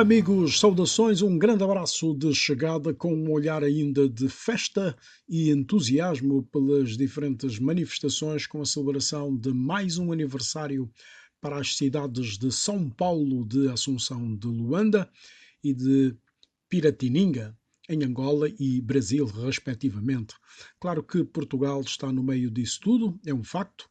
Amigos, saudações, um grande abraço de chegada com um olhar ainda de festa e entusiasmo pelas diferentes manifestações com a celebração de mais um aniversário para as cidades de São Paulo, de Assunção de Luanda e de Piratininga, em Angola e Brasil, respectivamente. Claro que Portugal está no meio disso tudo, é um facto.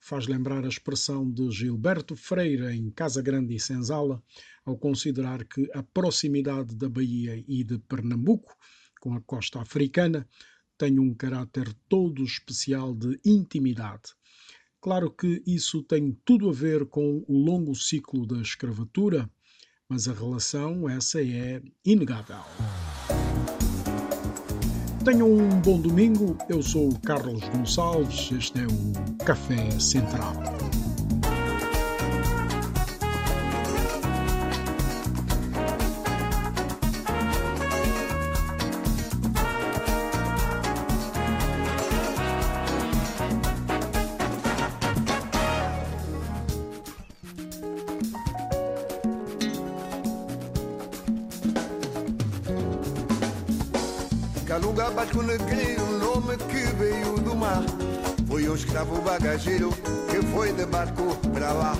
Faz lembrar a expressão de Gilberto Freire em Casa Grande e Senzala, ao considerar que a proximidade da Bahia e de Pernambuco com a costa africana tem um caráter todo especial de intimidade. Claro que isso tem tudo a ver com o longo ciclo da escravatura, mas a relação essa é inegável. Tenham um bom domingo. Eu sou Carlos Gonçalves. Este é o Café Central. Calunga Basco Negreiro, nome que veio do mar. Foi um escravo bagageiro que foi de barco para lá.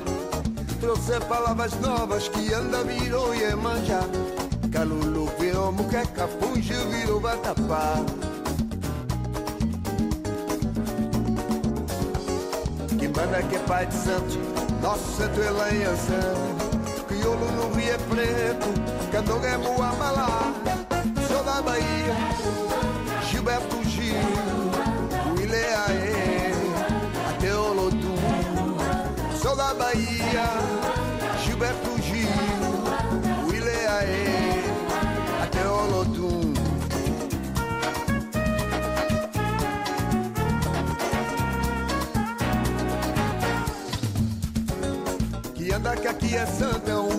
Trouxe palavras novas que anda virou e é manjar. Calulu virou muqueca, punge virou batapá. Que manda que é pai de santo, nosso santo é lá em Anção. Crioulo no Rio é preto, candonga é muamalá.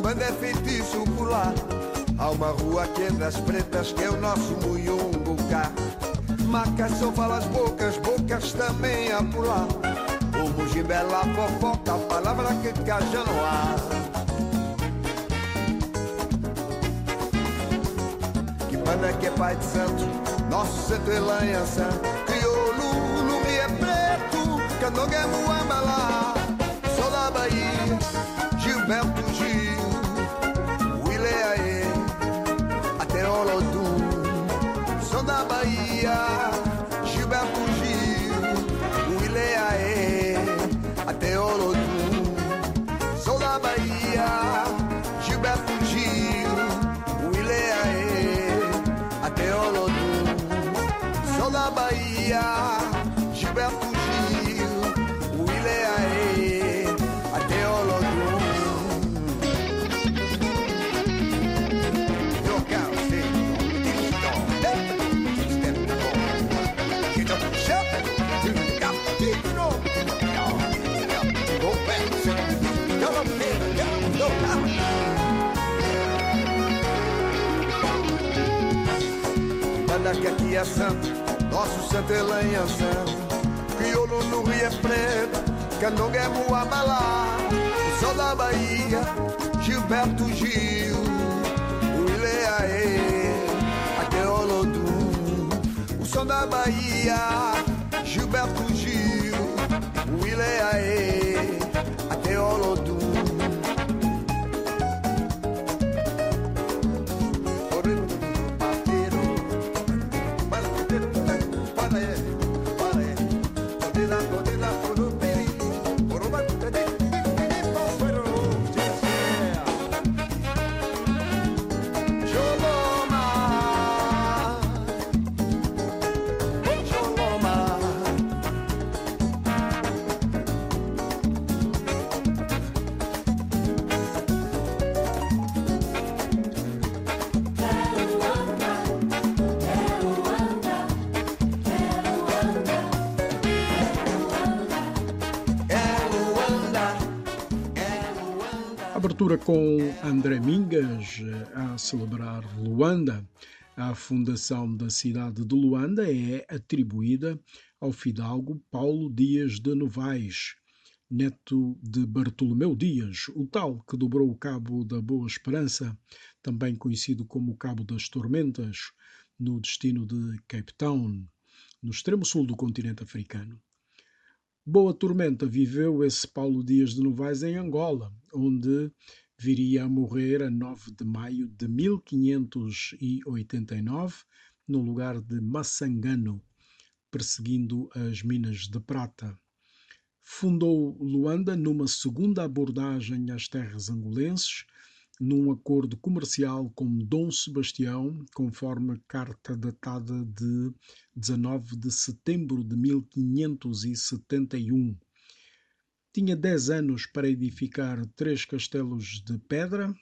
Bando é feitiço lá. Há uma rua que é das pretas que é o nosso Muyungucá. Macas só fala as bocas, bocas também por lá. O Mujimbela fofoca, a palavra que caja no ar. Que manda que é pai de santo, nosso santo. Crioulo no Rio é preto, candonga é muambalá. Sou da Bahia, Gilberto Gil, Bahia, que aqui é santo, nosso santo é. Crioulo no Rio é preto, candonga é muamalá. Sou da Bahia, Gilberto Gil, Willie Aê, até Olodum. O som da Bahia, Gilberto Gil, Willie Aê, até Abertura com André Mingas eh, a celebrar Luanda. A fundação da cidade de Luanda é atribuída ao fidalgo Paulo Dias de Novaes, neto de Bartolomeu Dias, o tal que dobrou o Cabo da Boa Esperança, também conhecido como o Cabo das Tormentas, no destino de Cape Town, no extremo sul do continente africano. Boa Tormenta viveu esse Paulo Dias de Novaes em Angola, onde viria a morrer a 9 de maio de 1589, no lugar de Massangano, perseguindo as minas de prata. Fundou Luanda numa segunda abordagem às terras angolenses, num acordo comercial com Dom Sebastião, conforme carta datada de 19 de setembro de 1571. Tinha dez anos para edificar três castelos de pedra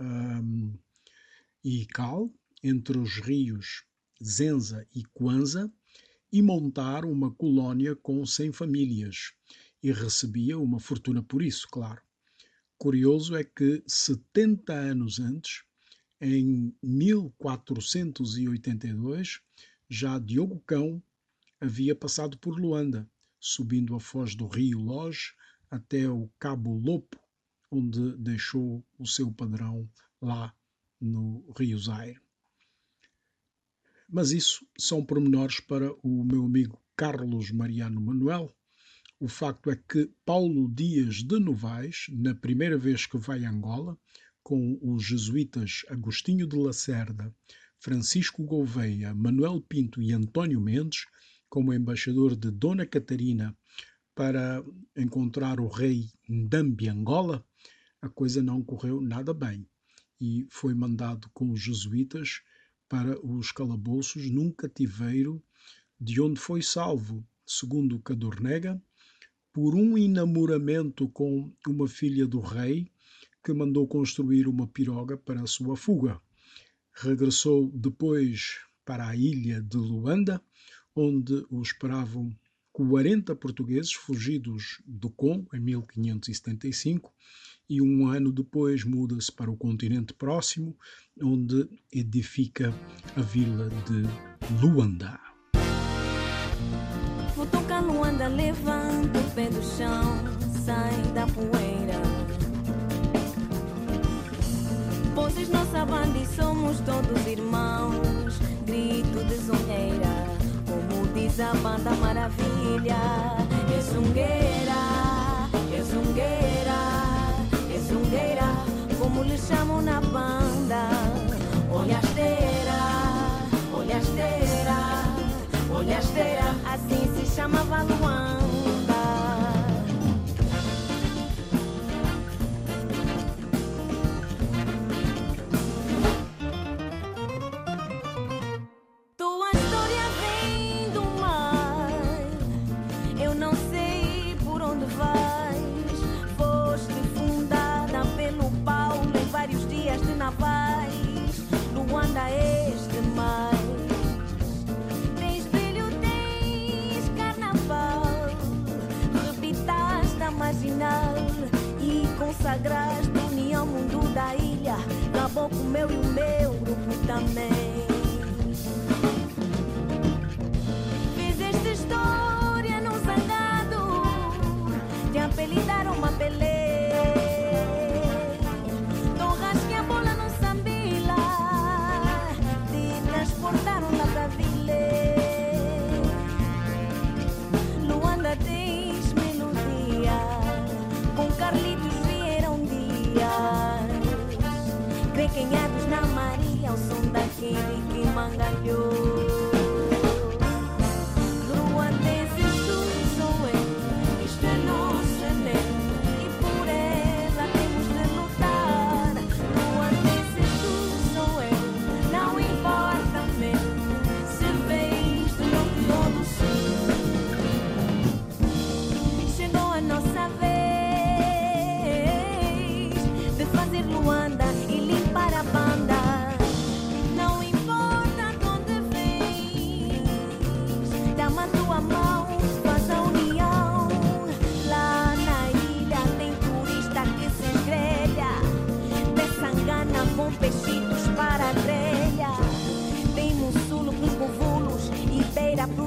um, e cal entre os rios Zenza e Kwanza e montar uma colónia com 100 famílias e recebia uma fortuna por isso, claro. Curioso é que 70 anos antes, em 1482, já Diogo Cão havia passado por Luanda, subindo a foz do rio Loge até o Cabo Lopo, onde deixou o seu padrão lá no Rio Zaire. Mas isso são pormenores para o meu amigo Carlos Mariano Manuel, o facto é que Paulo Dias de Novaes, na primeira vez que vai a Angola, com os jesuítas Agostinho de Lacerda, Francisco Gouveia, Manuel Pinto e António Mendes, como embaixador de Dona Catarina para encontrar o rei Ndambi Angola, a coisa não correu nada bem e foi mandado com os jesuítas para os calabouços num cativeiro de onde foi salvo, segundo Cadornega, por um enamoramento com uma filha do rei que mandou construir uma piroga para a sua fuga. Regressou depois para a ilha de Luanda, onde o esperavam 40 portugueses fugidos do Congo em 1575 e um ano depois muda-se para o continente próximo, onde edifica a vila de Luanda. Futuca Luanda, levanta o pé do chão, sai da poeira. Vocês nossa banda e somos todos irmãos, grito de zongueira, como diz a banda maravilha. Zungueira, zungueira, é zungueira, como lhe chamam na banda. Olha a esteira, olha a esteira, olha a esteira, assim se chamava Luanda. Meu e o meu grupo também. Fizeste história num zangado, te apelidaram uma pelé. Torras que a bola no sambila, te transportaram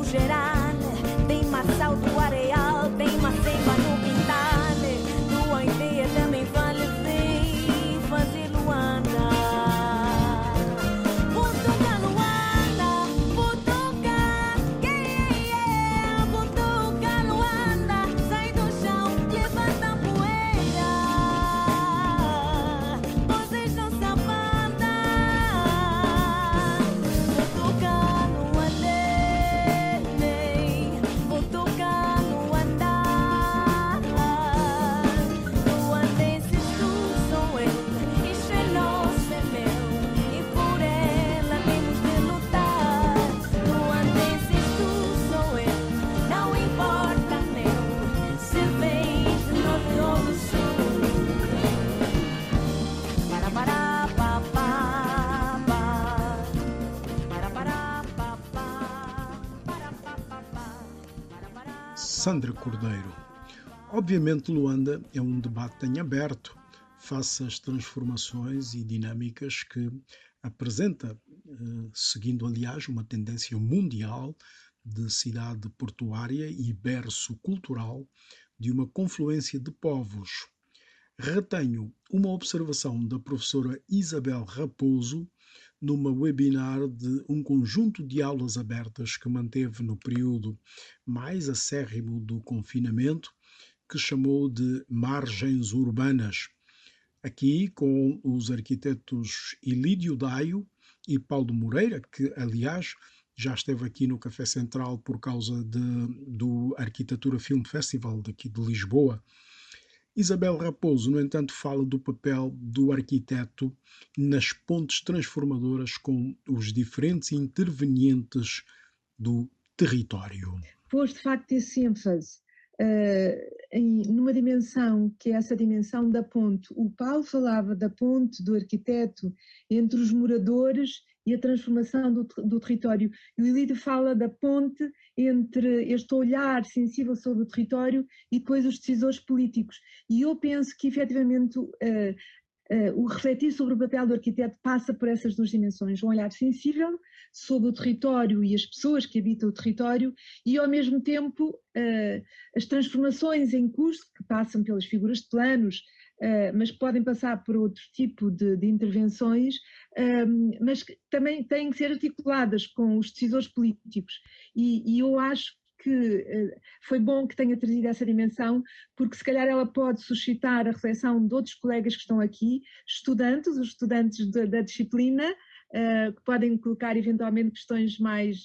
geral, tem massal alto areal. Sandra Cordeiro. Obviamente, Luanda é um debate em aberto face às transformações e dinâmicas que apresenta, eh, seguindo, aliás, uma tendência mundial de cidade portuária e berço cultural de uma confluência de povos. Retenho uma observação da professora Isabel Raposo numa webinar de um conjunto de aulas abertas que manteve no período mais acérrimo do confinamento, que chamou de Margens Urbanas. Aqui com os arquitetos Ilídio Daio e Paulo Moreira, que aliás já esteve aqui no Café Central por causa de, do Arquitetura Film Festival daqui de Lisboa. Isabel Raposo, no entanto, fala do papel do arquiteto nas pontes transformadoras com os diferentes intervenientes do território. Pôs de facto esse ênfase uh, em, numa dimensão que é essa dimensão da ponte. O Paulo falava da ponte do arquiteto entre os moradores e a transformação do, do território. E o Ilídio fala da ponte entre este olhar sensível sobre o território e depois os decisores políticos. E eu penso que efetivamente uh, Uh, o refletir sobre o papel do arquiteto passa por essas duas dimensões, um olhar sensível sobre o território e as pessoas que habitam o território e, ao mesmo tempo, uh, as transformações em curso que passam pelas figuras de planos, mas podem passar por outro tipo de, de intervenções, mas que também têm que ser articuladas com os decisores políticos. E, e eu acho que uh, foi bom que tenha trazido essa dimensão, porque se calhar ela pode suscitar a reflexão de outros colegas que estão aqui, estudantes, os estudantes de, da disciplina, uh, que podem colocar eventualmente questões mais,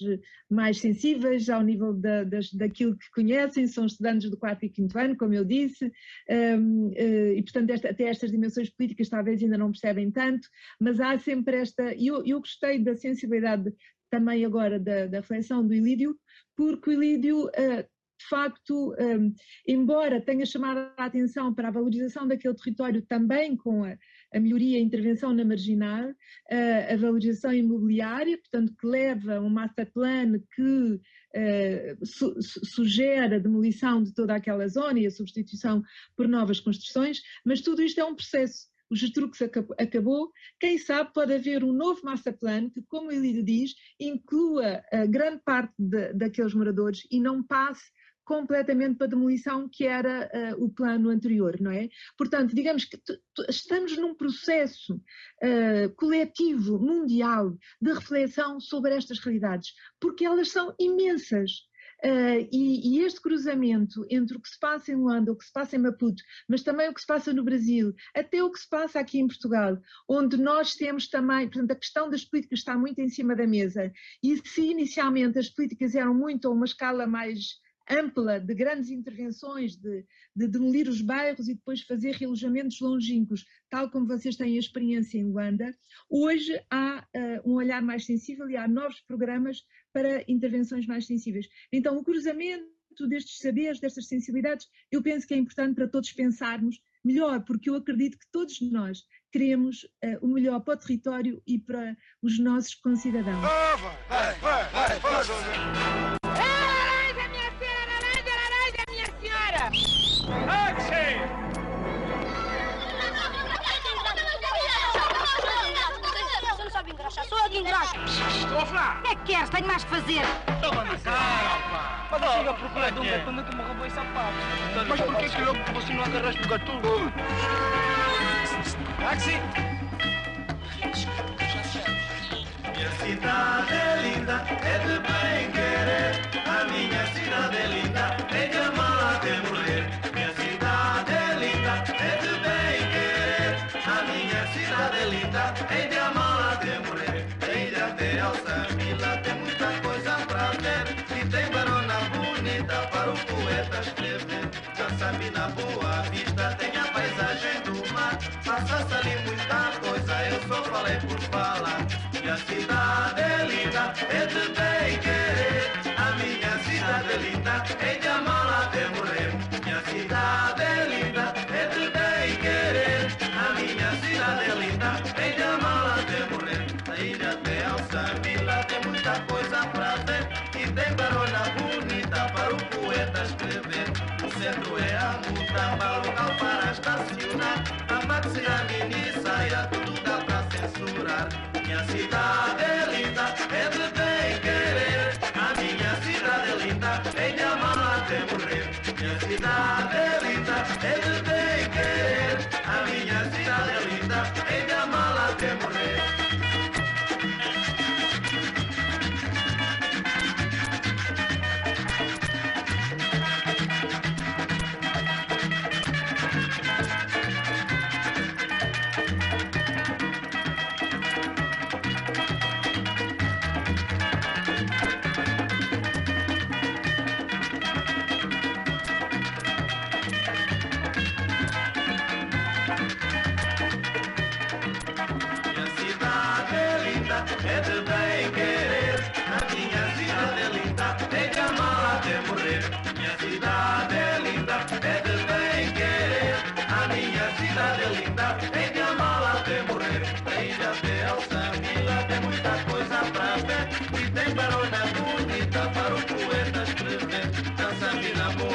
mais sensíveis ao nível da, das, daquilo que conhecem, são estudantes do quarto e quinto ano, como eu disse, um, uh, eh, e portanto esta, até estas dimensões políticas talvez ainda não percebem tanto, mas há sempre esta, e eu, eu gostei da sensibilidade também agora da, da reflexão do Ilídio, porque o Ilídio uh, de facto, um, embora tenha chamado a atenção para a valorização daquele território também com a, a melhoria e a intervenção na marginal, uh, a valorização imobiliária, portanto, que leva um master plan que uh, su sugere a demolição de toda aquela zona e a substituição por novas construções, mas tudo isto é um processo. O Getrux acabou, quem sabe pode haver um novo master plan que, como ele diz, inclua a grande parte de, daqueles moradores e não passe completamente para demolição que era uh, o plano anterior, não é? Portanto, digamos que estamos num processo uh, coletivo, mundial, de reflexão sobre estas realidades, porque elas são imensas. Uh, e, e, este cruzamento entre o que se passa em Luanda, o que se passa em Maputo, mas também o que se passa no Brasil, até o que se passa aqui em Portugal, onde nós temos também, portanto, a questão das políticas está muito em cima da mesa, e se inicialmente as políticas eram muito a uma escala mais ampla de grandes intervenções, de, de, demolir os bairros e depois fazer relojamentos longínquos, tal como vocês têm a experiência em Luanda, hoje há uh, um olhar mais sensível e há novos programas para intervenções mais sensíveis. Então, o cruzamento destes saberes, destas sensibilidades, eu penso que é importante para todos pensarmos melhor, porque eu acredito que todos nós queremos uh, o melhor para o território e para os nossos concidadãos. Estou a falar. O que é que queres? Tenho mais que fazer. Toma na cara, pá. Mas eu chego a procurar de um gatuno que me roubou esse sapato. Mas porquê que eu você não agarraste o gatuno? Táxi! Minha cidade é linda, é de bem querer. A minha cidade é linda, paisagem do mar Passa-se ali muita coisa, eu só falei por falar E cidade é linda, é bem querer A minha cidade é linda, de Minha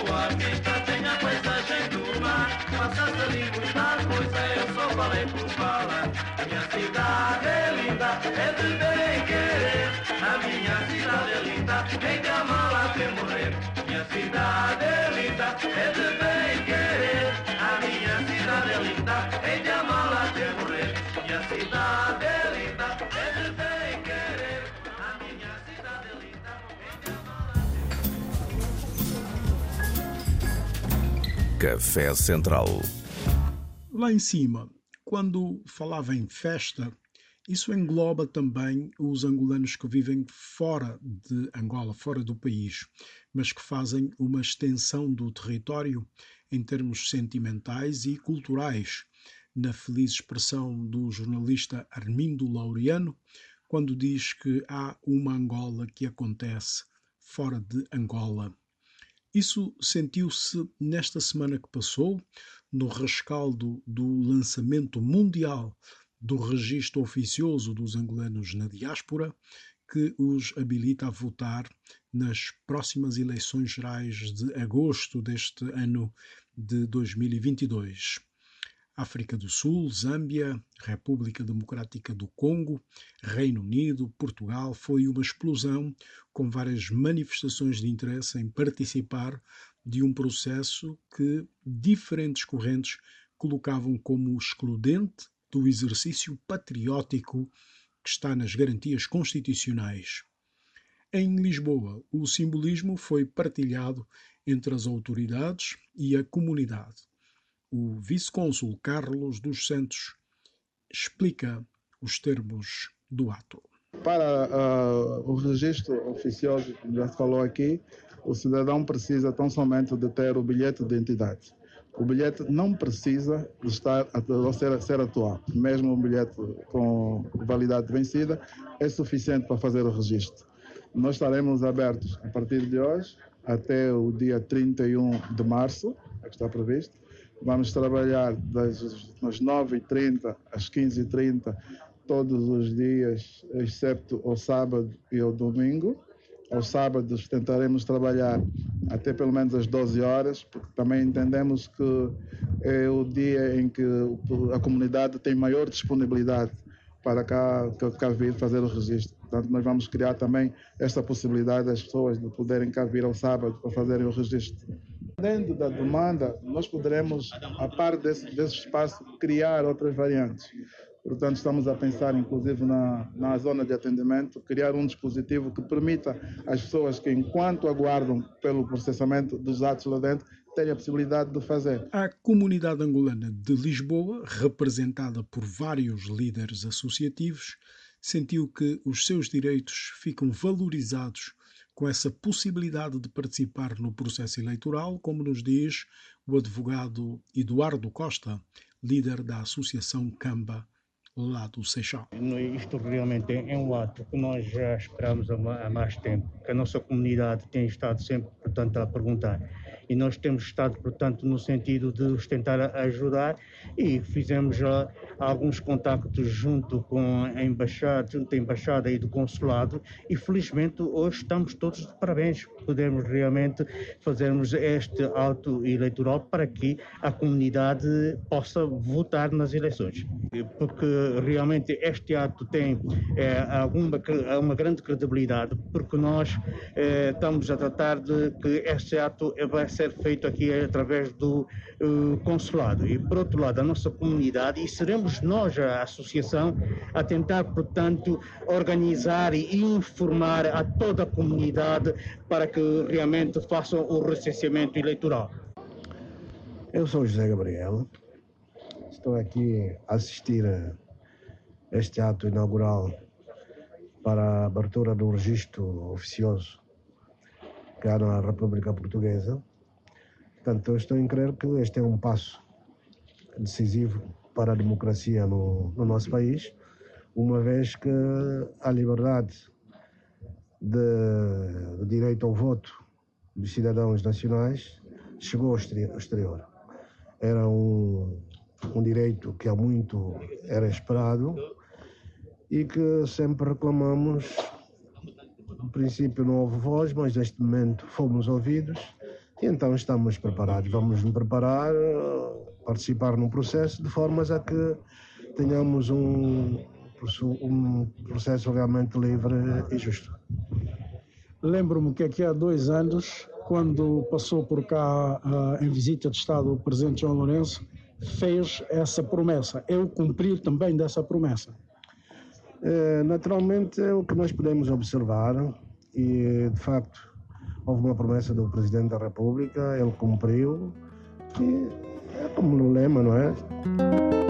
Boa vista, tem a paisagem do mar. Passa-se ali muita coisa, eu só falei por falar. Minha cidade é linda, é de bem querer. A minha cidade é linda, que amar até morrer. Minha cidade é linda, é de bem querer. A minha cidade é linda, tem que Café Central. Lá em cima, quando falava em festa, isso engloba também os angolanos que vivem fora de Angola, fora do país, mas que fazem uma extensão do território em termos sentimentais e culturais, na feliz expressão do jornalista Armindo Laureano, quando diz que há uma Angola que acontece fora de Angola. Isso sentiu-se nesta semana que passou, no rescaldo do lançamento mundial do registro oficioso dos angolanos na diáspora, que os habilita a votar nas próximas eleições gerais de agosto deste ano de 2022. África do Sul, Zâmbia, República Democrática do Congo, Reino Unido, Portugal, foi uma explosão com várias manifestações de interesse em participar de um processo que diferentes correntes colocavam como excludente do exercício patriótico que está nas garantias constitucionais. Em Lisboa, o simbolismo foi partilhado entre as autoridades e a comunidade. O vice-cônsul Carlos dos Santos explica os termos do ato. Para uh, o registro como já se falou aqui, o cidadão precisa tão somente de ter o bilhete de identidade. O bilhete não precisa estar ou ser, ser atual. Mesmo um bilhete com validade vencida é suficiente para fazer o registro. Nós estaremos abertos a partir de hoje até o dia 31 de março, é que está previsto. Vamos trabalhar das, das 9h30 às 15h30 todos os dias, exceto o sábado e o domingo. Aos sábados tentaremos trabalhar até pelo menos às 12 horas, porque também entendemos que é o dia em que a comunidade tem maior disponibilidade para cá, cá vir fazer o registro. Portanto, nós vamos criar também esta possibilidade das pessoas de poderem cá vir ao sábado para fazerem o registro. Dentro da demanda, nós poderemos, a par desse, desse espaço, criar outras variantes. Portanto, estamos a pensar, inclusive, na, na zona de atendimento, criar um dispositivo que permita às pessoas que, enquanto aguardam pelo processamento dos atos lá dentro, tenham a possibilidade de fazer. A comunidade angolana de Lisboa, representada por vários líderes associativos, sentiu que os seus direitos ficam valorizados com essa possibilidade de participar no processo eleitoral, como nos diz o advogado Eduardo Costa, líder da Associação Camba lá do Seixal. Isto realmente é um ato que nós já esperamos há mais tempo, que a nossa comunidade tem estado sempre, portanto, a perguntar e nós temos estado, portanto, no sentido de os tentar ajudar e fizemos já alguns contactos junto com a embaixada, junto à embaixada e do consulado e felizmente hoje estamos todos de parabéns. Podemos realmente fazermos este ato eleitoral para que a comunidade possa votar nas eleições. Porque realmente este ato tem é, alguma, uma grande credibilidade, porque nós é, estamos a tratar de que este ato vai ser feito aqui através do uh, consulado. E, por outro lado, a nossa comunidade, e seremos nós, a associação, a tentar, portanto, organizar e informar a toda a comunidade para que realmente façam o recenseamento eleitoral. Eu sou José Gabriel, estou aqui a assistir a este ato inaugural para a abertura do registro oficioso cá na República Portuguesa. Portanto, estou em crer que este é um passo decisivo para a democracia no, no nosso país, uma vez que a liberdade de, direito ao voto dos cidadãos nacionais chegou ao exterior. Era um, um direito que há muito era esperado e que sempre reclamamos. No princípio não houve voz, mas neste momento fomos ouvidos então estamos preparados. Vamos nos preparar, participar num processo de formas a que tenhamos um, um processo realmente livre e justo. Lembro-me que aqui há dois anos, quando passou por cá uh, em visita de Estado o presidente João Lourenço, fez essa promessa. Eu cumprir também dessa promessa. É, naturalmente é o que nós podemos observar e de facto houve uma promessa do Presidente da República, ele cumpriu e é como no lema, não é?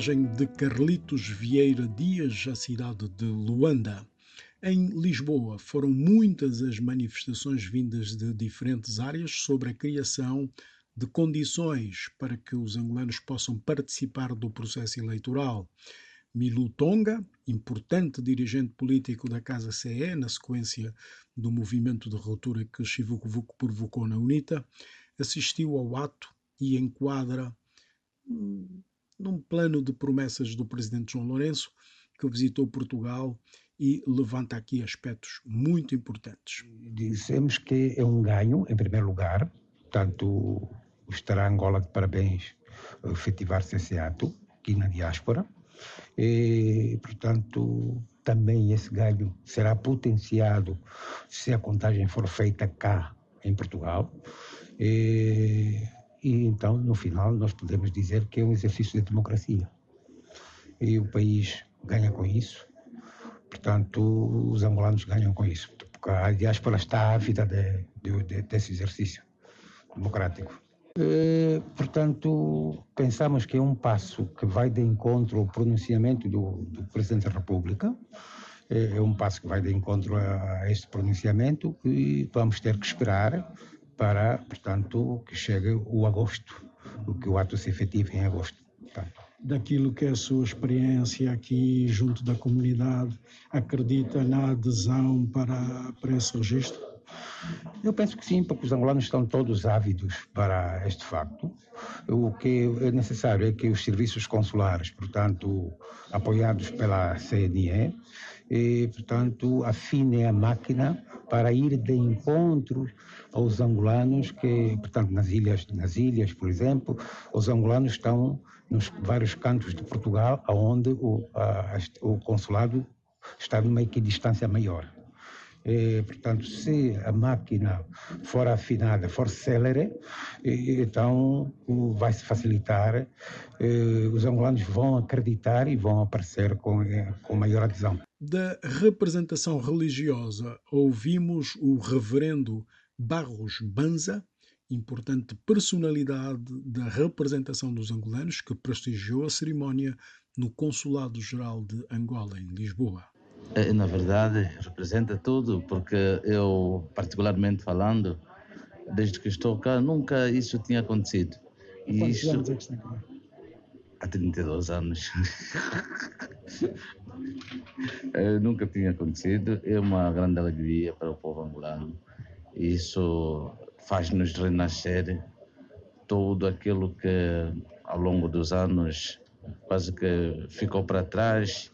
Homenagem de Carlitos Vieira Dias à cidade de Luanda. Em Lisboa foram muitas as manifestações vindas de diferentes áreas sobre a criação de condições para que os angolanos possam participar do processo eleitoral. Milu Tonga, importante dirigente político da Casa CE, na sequência do movimento de ruptura que Chivuco Vuco provocou na UNITA, assistiu ao ato e enquadra hum, num plano de promessas do presidente João Lourenço, que visitou Portugal e levanta aqui aspectos muito importantes. Dizemos que é um ganho, em primeiro lugar, portanto, estará Angola de parabéns efetivar-se esse ato aqui na diáspora. E, portanto, também esse ganho será potenciado se a contagem for feita cá em Portugal. E, e então, no final, nós podemos dizer que é um exercício de democracia. E o país ganha com isso, portanto, os angolanos ganham com isso. Porque a diáspora está ávida de, de, de, desse exercício democrático. E, portanto, pensamos que é um passo que vai de encontro ao pronunciamento do, do Presidente da República, é, é um passo que vai de encontro a este pronunciamento e vamos ter que esperar para, portanto, que chegue o agosto, o que o ato se efetive em agosto. Portanto. Daquilo que é a sua experiência aqui junto da comunidade, acredita na adesão para, para esse registro? Eu penso que sim, porque os angolanos estão todos ávidos para este facto. O que é necessário é que os serviços consulares, portanto, apoiados pela CNE, e, portanto, afinem a máquina para ir de encontro aos angolanos que, portanto, nas ilhas, nas ilhas, por exemplo, os angolanos estão nos vários cantos de Portugal, onde o, a, o consulado está numa equidistância maior. E, portanto, se a máquina for afinada, for célere, então vai se facilitar, os angolanos vão acreditar e vão aparecer com, com maior adesão. Da representação religiosa, ouvimos o reverendo Barros Banza, importante personalidade da representação dos angolanos que prestigiou a cerimónia no Consulado-Geral de Angola, em Lisboa. É, na verdade, representa tudo, porque eu, particularmente falando, desde que estou cá, nunca isso tinha acontecido. E Quantos isso... anos é que está cá? Há 32 anos. é, nunca tinha acontecido. É uma grande alegria para o povo angolano. Isso faz-nos renascer tudo aquilo que ao longo dos anos quase que ficou para trás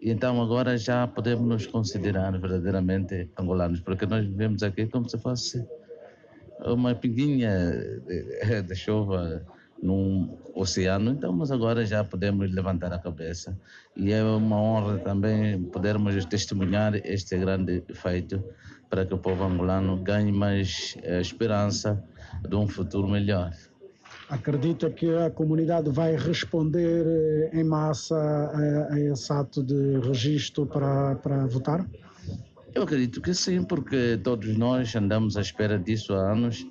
então agora já podemos nos considerar verdadeiramente angolanos, porque nós vivemos aqui como se fosse uma pinguinha de, de chuva num oceano, então, mas agora já podemos levantar a cabeça e é uma honra também podermos testemunhar este grande feito para que o povo angolano ganhe mais eh, esperança de um futuro melhor. Acredita que a comunidade vai responder eh, em massa a, a esse ato de registro para, para votar? Eu acredito que sim, porque todos nós andamos à espera disso há anos.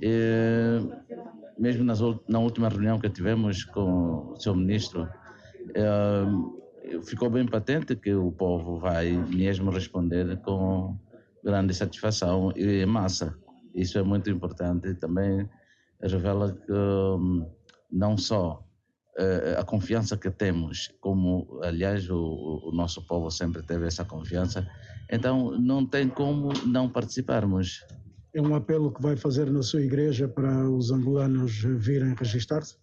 E, mesmo nas, na última reunião que tivemos com o seu ministro, é, ficou bem patente que o povo vai mesmo responder com grande satisfação e massa. Isso é muito importante também revela que hum, não só uh, a confiança que temos, como aliás o, o, nosso povo sempre teve essa confiança, então não tem como não participarmos. É um apelo que vai fazer na sua igreja para os angolanos virem registrar-se?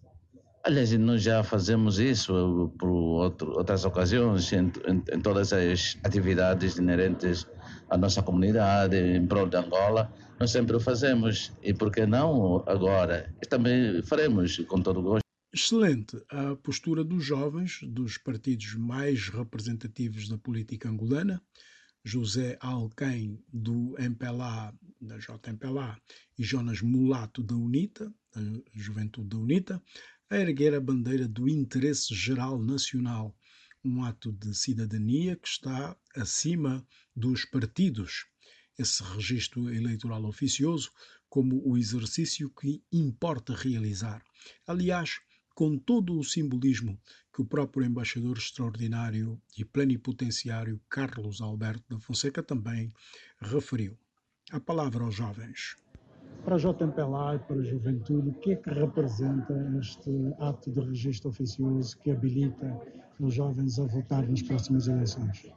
Aliás, nós já fazemos isso por outro, outras ocasiões, em, em, em, todas as atividades inerentes à nossa comunidade, em prol de Angola. Nós sempre o fazemos e por que não agora? Também faremos com todo gosto. Excelente a postura dos jovens dos partidos mais representativos da política angolana, José Alquém do MPLA, da JMPLA, e Jonas Mulato da UNITA, da Juventude da UNITA, a erguer a bandeira do interesse geral nacional, um ato de cidadania que está acima dos partidos esse registro eleitoral oficioso como o exercício que importa realizar. Aliás, com todo o simbolismo que o próprio embaixador extraordinário e plenipotenciário Carlos Alberto da Fonseca também referiu. A palavra aos jovens. Para a JMPLA e para a juventude, o que é que representa este ato de registro oficioso que habilita os jovens a votar nas próximas eleições?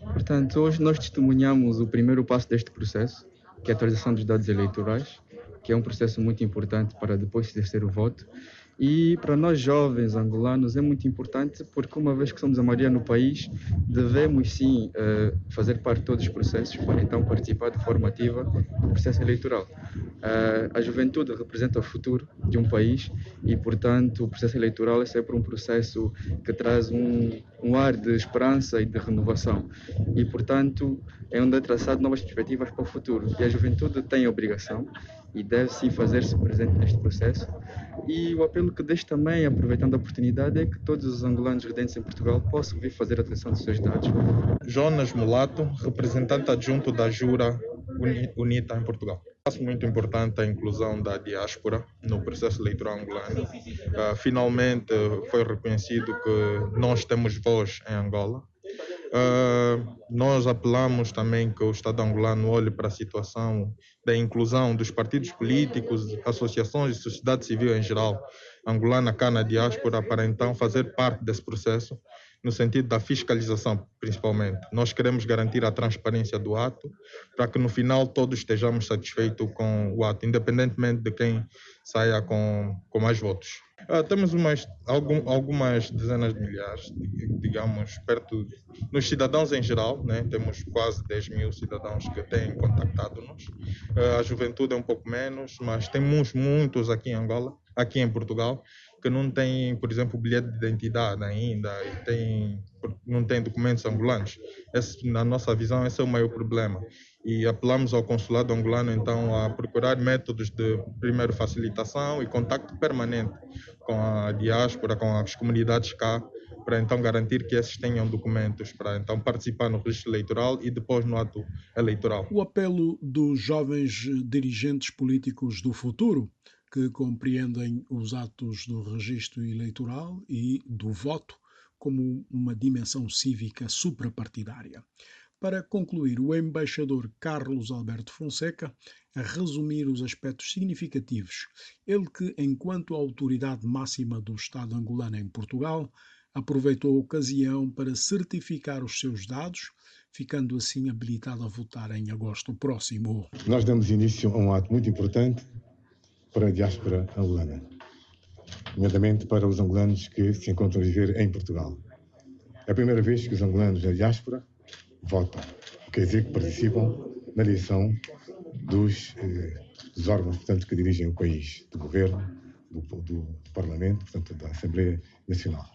Portanto, hoje nós testemunhamos o primeiro passo deste processo, que é a atualização dos dados eleitorais, que é um processo muito importante para depois exercer o voto. E para nós jovens angolanos é muito importante porque, uma vez que somos a maioria no país, devemos sim uh, fazer parte de todos os processos para então participar de forma ativa no processo eleitoral. Uh, a juventude representa o futuro de um país e, portanto, o processo eleitoral é sempre um processo que traz um, um ar de esperança e de renovação. E, portanto, é onde é traçado novas perspectivas para o futuro. E a juventude tem a obrigação e deve sim fazer-se presente neste processo. E o apelo que deixo também, aproveitando a oportunidade, é que todos os angolanos residentes em Portugal possam vir fazer a atenção dos seus dados. Jonas Mulato, representante adjunto da Jura UNITA em Portugal. Passo muito importante a inclusão da diáspora no processo eleitoral angolano. Uh, finalmente foi reconhecido que nós temos voz em Angola Uh, nós apelamos também que o Estado angolano olhe para a situação da inclusão dos partidos políticos, associações e sociedade civil em geral, angolana cá na diáspora, para então fazer parte desse processo, no sentido da fiscalização, principalmente. Nós queremos garantir a transparência do ato, para que no final todos estejamos satisfeitos com o ato, independentemente de quem saia com, com mais votos. Uh, temos umas, algum, algumas dezenas de milhares, digamos, perto nos cidadãos em geral, né? temos quase 10 mil cidadãos que têm contactado-nos. Uh, a juventude é um pouco menos, mas temos muitos aqui em Angola, aqui em Portugal, que não têm, por exemplo, bilhete de identidade ainda e têm, não têm documentos angolanos. Esse, na nossa visão, esse é o maior problema e apelamos ao consulado angolano então a procurar métodos de primeiro facilitação e contacto permanente com a diáspora, com as comunidades cá, para então garantir que esses tenham documentos para então participar no registro eleitoral e depois no ato eleitoral. O apelo dos jovens dirigentes políticos do futuro que compreendem os atos do registro eleitoral e do voto como uma dimensão cívica suprapartidária. Para concluir, o embaixador Carlos Alberto Fonseca a resumir os aspectos significativos, ele que, enquanto autoridade máxima do Estado angolano em Portugal, aproveitou a ocasião para certificar os seus dados, ficando assim habilitado a votar em agosto próximo. Nós damos início a um ato muito importante para a diáspora angolana, nomeadamente para os angolanos que se encontram a viver em Portugal. É a primeira vez que os angolanos da diáspora votam, quer dizer, que participam na eleição dos, eh, dos órgãos portanto, que dirigem o país, do governo, do, do, Parlamento, portanto, da Assembleia Nacional.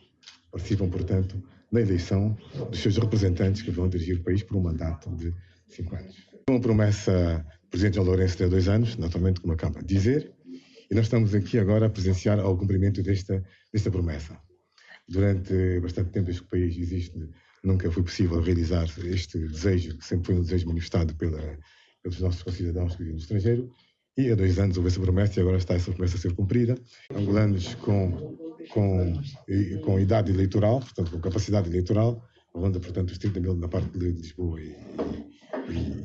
Participam, portanto, na eleição dos seus representantes que vão dirigir o país por um mandato de cinco anos. Uma promessa do Presidente João Lourenço de dois anos, naturalmente, como acaba de dizer, e nós estamos aqui agora a presenciar ao cumprimento desta, desta promessa. Durante bastante tempo este país existe nunca foi possível realizar este desejo, que sempre foi um desejo manifestado pela, pelos nossos concidadãos que vivem no estrangeiro. E há dois anos houve essa promessa e agora está essa promessa a ser cumprida. Angolanos com, com, com idade eleitoral, portanto, com capacidade eleitoral, ronda, portanto, os 30 mil na parte de Lisboa e, e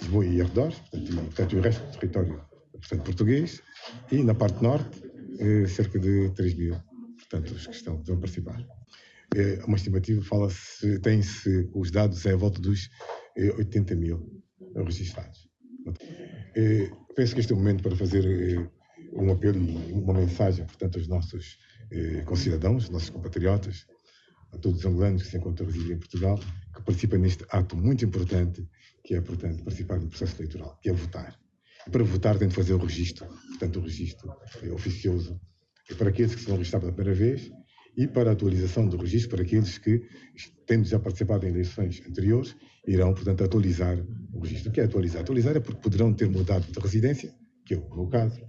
Lisboa e arredores, portanto, e, portanto, o resto do território portanto, português, e na parte norte, eh, cerca de 3 mil, portanto, os que estão, vão participar é uma estimativa, fala-se, tem-se os dados é à volta dos 80 é, mil registrados. É, penso que este é o momento para fazer um apelo e uma mensagem, portanto, aos nossos concidadãos, nossos compatriotas, a todos os angolanos que se encontram a residir em Portugal, que participem neste ato muito importante, que é, portanto, participar do processo eleitoral, que é votar. Para votar tem de fazer o registro, portanto, o registro oficioso. E para aqueles que se vão registrar pela primeira vez, e para a atualização do registro para aqueles que, tendo já participado em eleições anteriores, irão, portanto, atualizar o registro. O que é atualizar? Atualizar é porque poderão ter mudado de residência, que é o meu caso,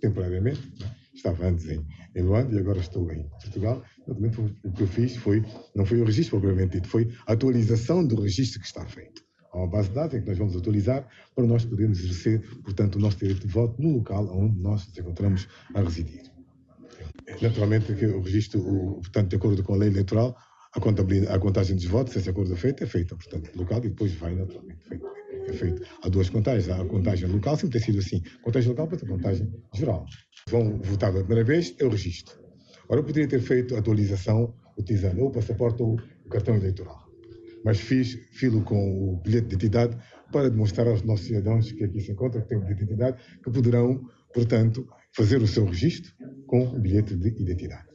temporariamente. Né? Estava antes em, em Luanda e agora estou em Portugal. O que eu fiz foi, não foi o registro propriamente dito, foi a atualização do registro que está feito. Uma base de dados em que nós vamos atualizar para nós podermos exercer, portanto, o nosso direito de voto no local onde nós nos encontramos a residir. Naturalmente, que o registro, o, portanto, de acordo com a lei eleitoral, a, a contagem dos votos, se esse acordo é feito, é feita, portanto, local e depois vai naturalmente feito. É feito. Há duas contagens. Há a contagem local, sempre tem sido assim. Contagem local para a contagem geral. Vão votar pela primeira vez, é o registro. Ora, eu poderia ter feito a atualização utilizando ou o passaporte ou o cartão eleitoral. Mas fiz filo com o bilhete de identidade para demonstrar aos nossos cidadãos que aqui se encontram, que têm bilhete de identidade, que poderão, portanto, fazer o seu registro com o bilhete de identidade.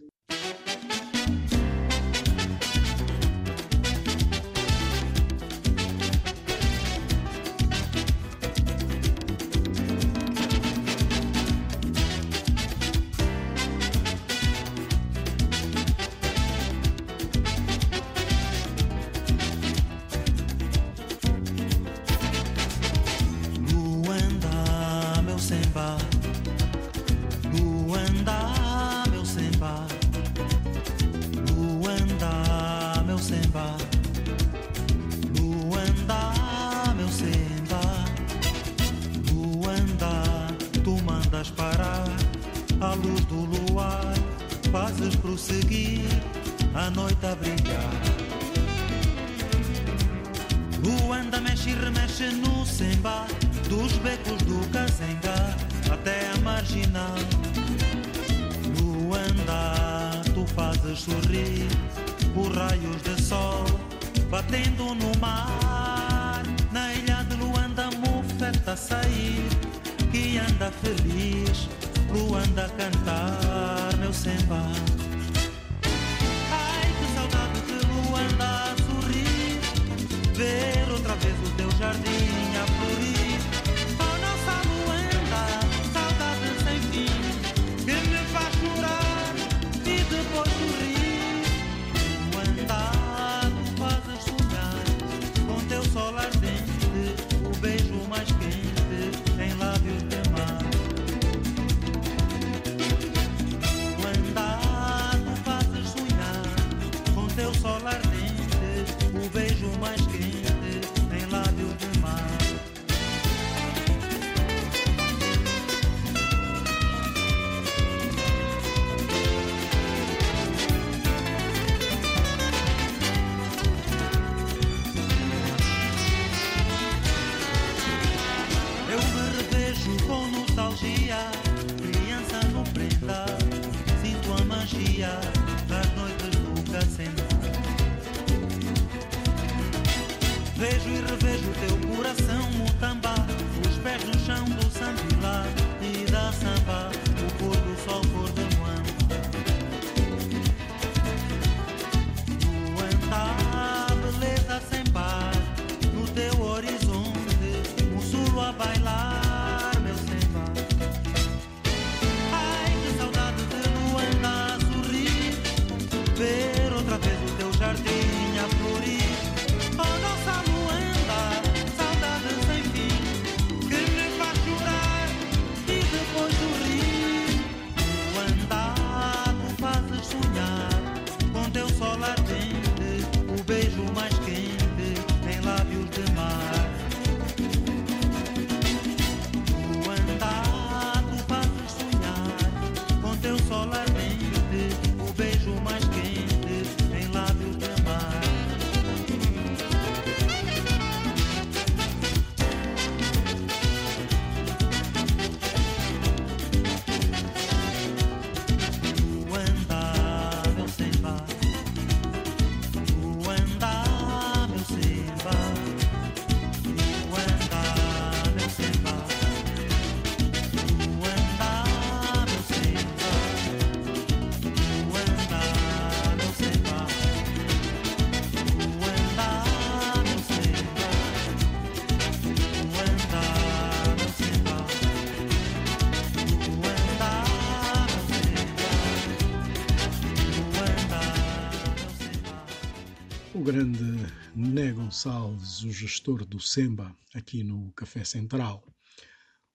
Gonçalves, o gestor do Semba, aqui no Café Central.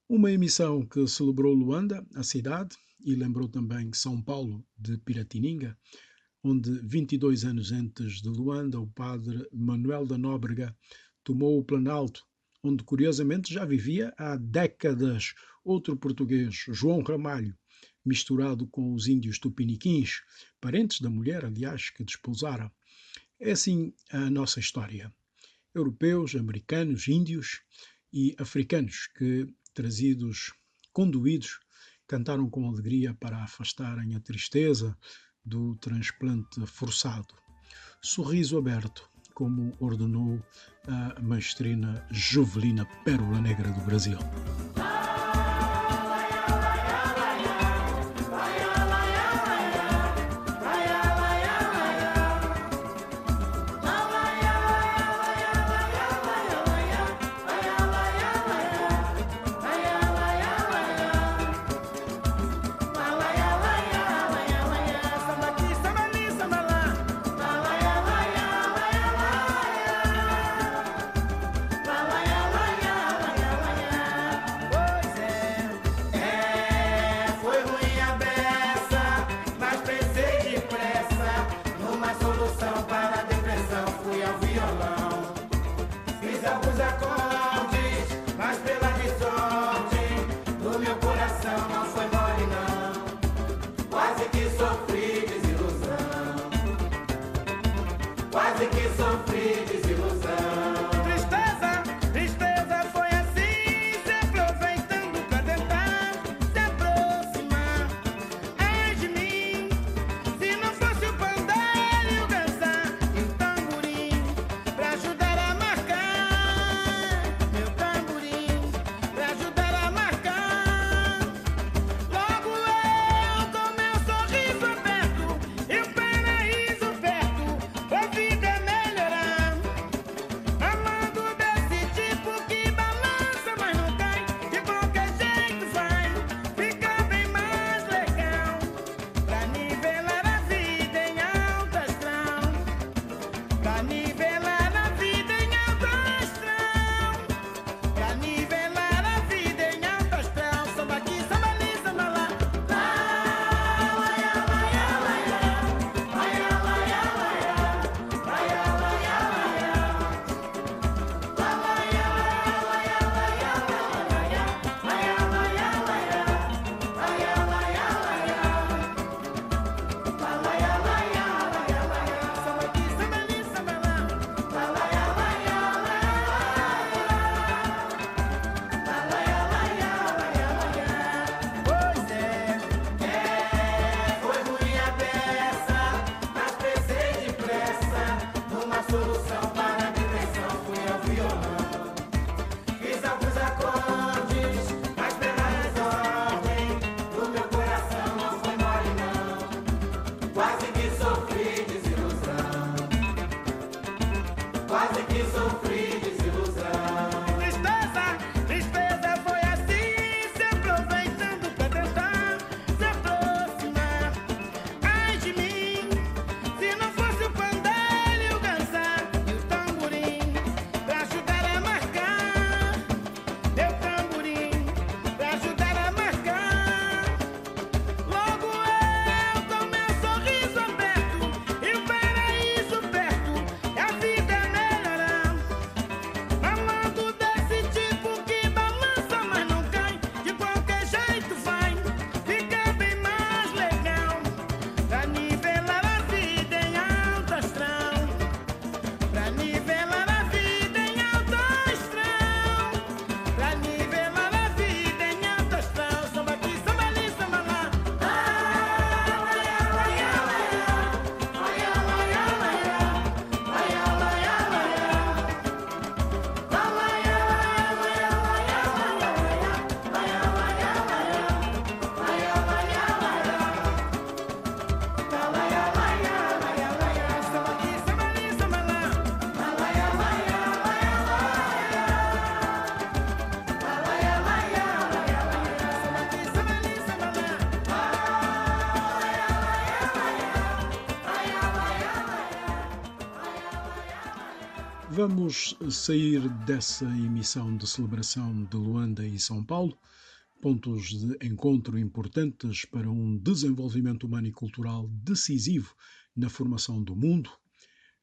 Uma emissão que celebrou Luanda, a cidade, e lembrou também São Paulo de Piratininga, onde 22 anos antes de Luanda, o padre Manuel da Nóbrega tomou o Planalto, onde curiosamente já vivia há décadas outro português, João Ramalho, misturado com os índios tupiniquins, parentes da mulher, aliás, que desposara. É assim a nossa história. Europeus, americanos, índios e africanos que, trazidos, conduídos, cantaram com alegria para afastarem a tristeza do transplante forçado. Sorriso aberto, como ordenou a maestrina Jovelina Pérola Negra do Brasil. Vamos sair dessa emissão de celebração de Luanda e São Paulo, pontos de encontro importantes para um desenvolvimento humano e cultural decisivo na formação do mundo.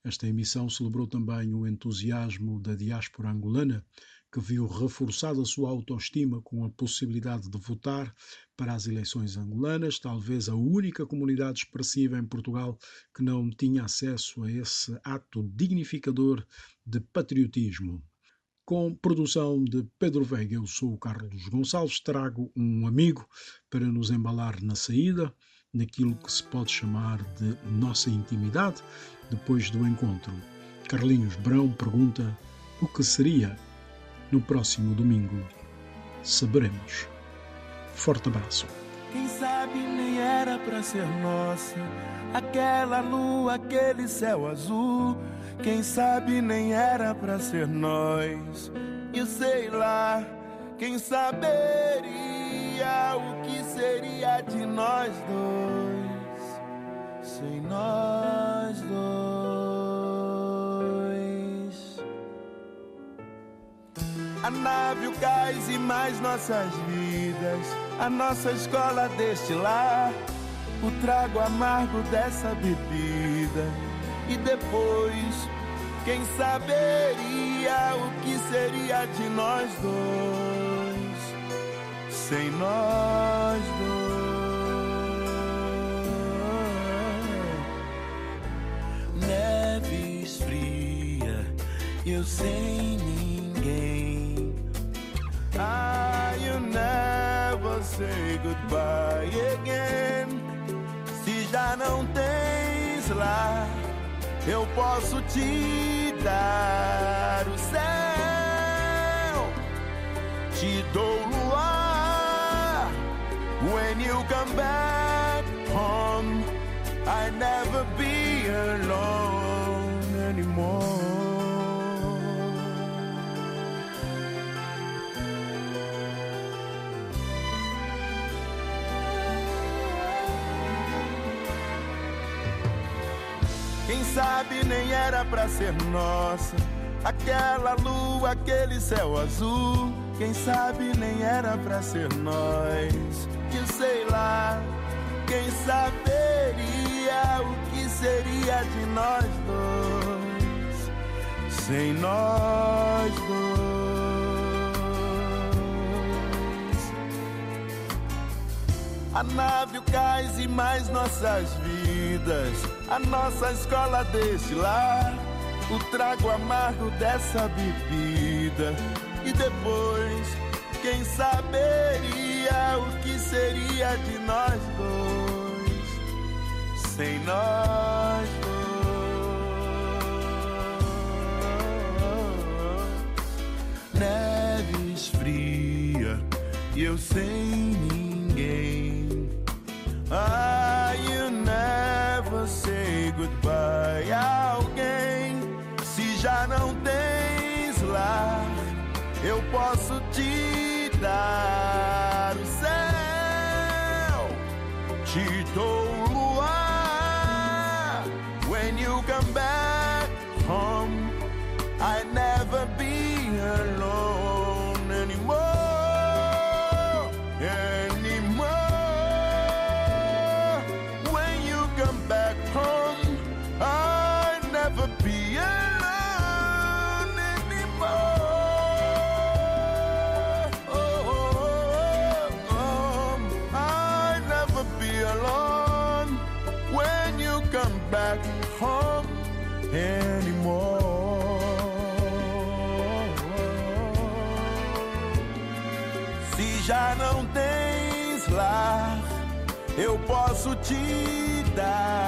Esta emissão celebrou também o entusiasmo da diáspora angolana que viu reforçada a sua autoestima com a possibilidade de votar para as eleições angolanas, talvez a única comunidade expressiva em Portugal que não tinha acesso a esse ato dignificador de patriotismo. Com produção de Pedro Veiga, eu sou o Carlos Gonçalves, trago um amigo para nos embalar na saída, naquilo que se pode chamar de nossa intimidade, depois do encontro. Carlinhos Brão pergunta: o que seria no próximo domingo. Saberemos. Forte abraço. Quem sabe nem era pra ser nossa. Aquela lua, aquele céu azul. Quem sabe nem era pra ser nós. E sei lá, quem saberia o que seria de nós dois. Sem nós dois. A nave, o cais e mais nossas vidas a nossa escola deste lar, o trago amargo dessa bebida. E depois, quem saberia o que seria de nós dois, sem nós dois. Neves fria, eu sem. Ah, you never say goodbye. Se já não tens lá, eu posso te dar o céu. Te dou luar. When you come back era pra ser nossa. Aquela lua, aquele céu azul. Quem sabe nem era pra ser nós. E sei lá, quem saberia o que seria de nós dois. Sem nós dois. A nave, o cais e mais nossas vidas a nossa escola deste lar, o trago amargo dessa bebida. E depois, quem saberia o que seria de nós dois, sem nós dois. Neves fria e eu sem ninguém. Ah, posso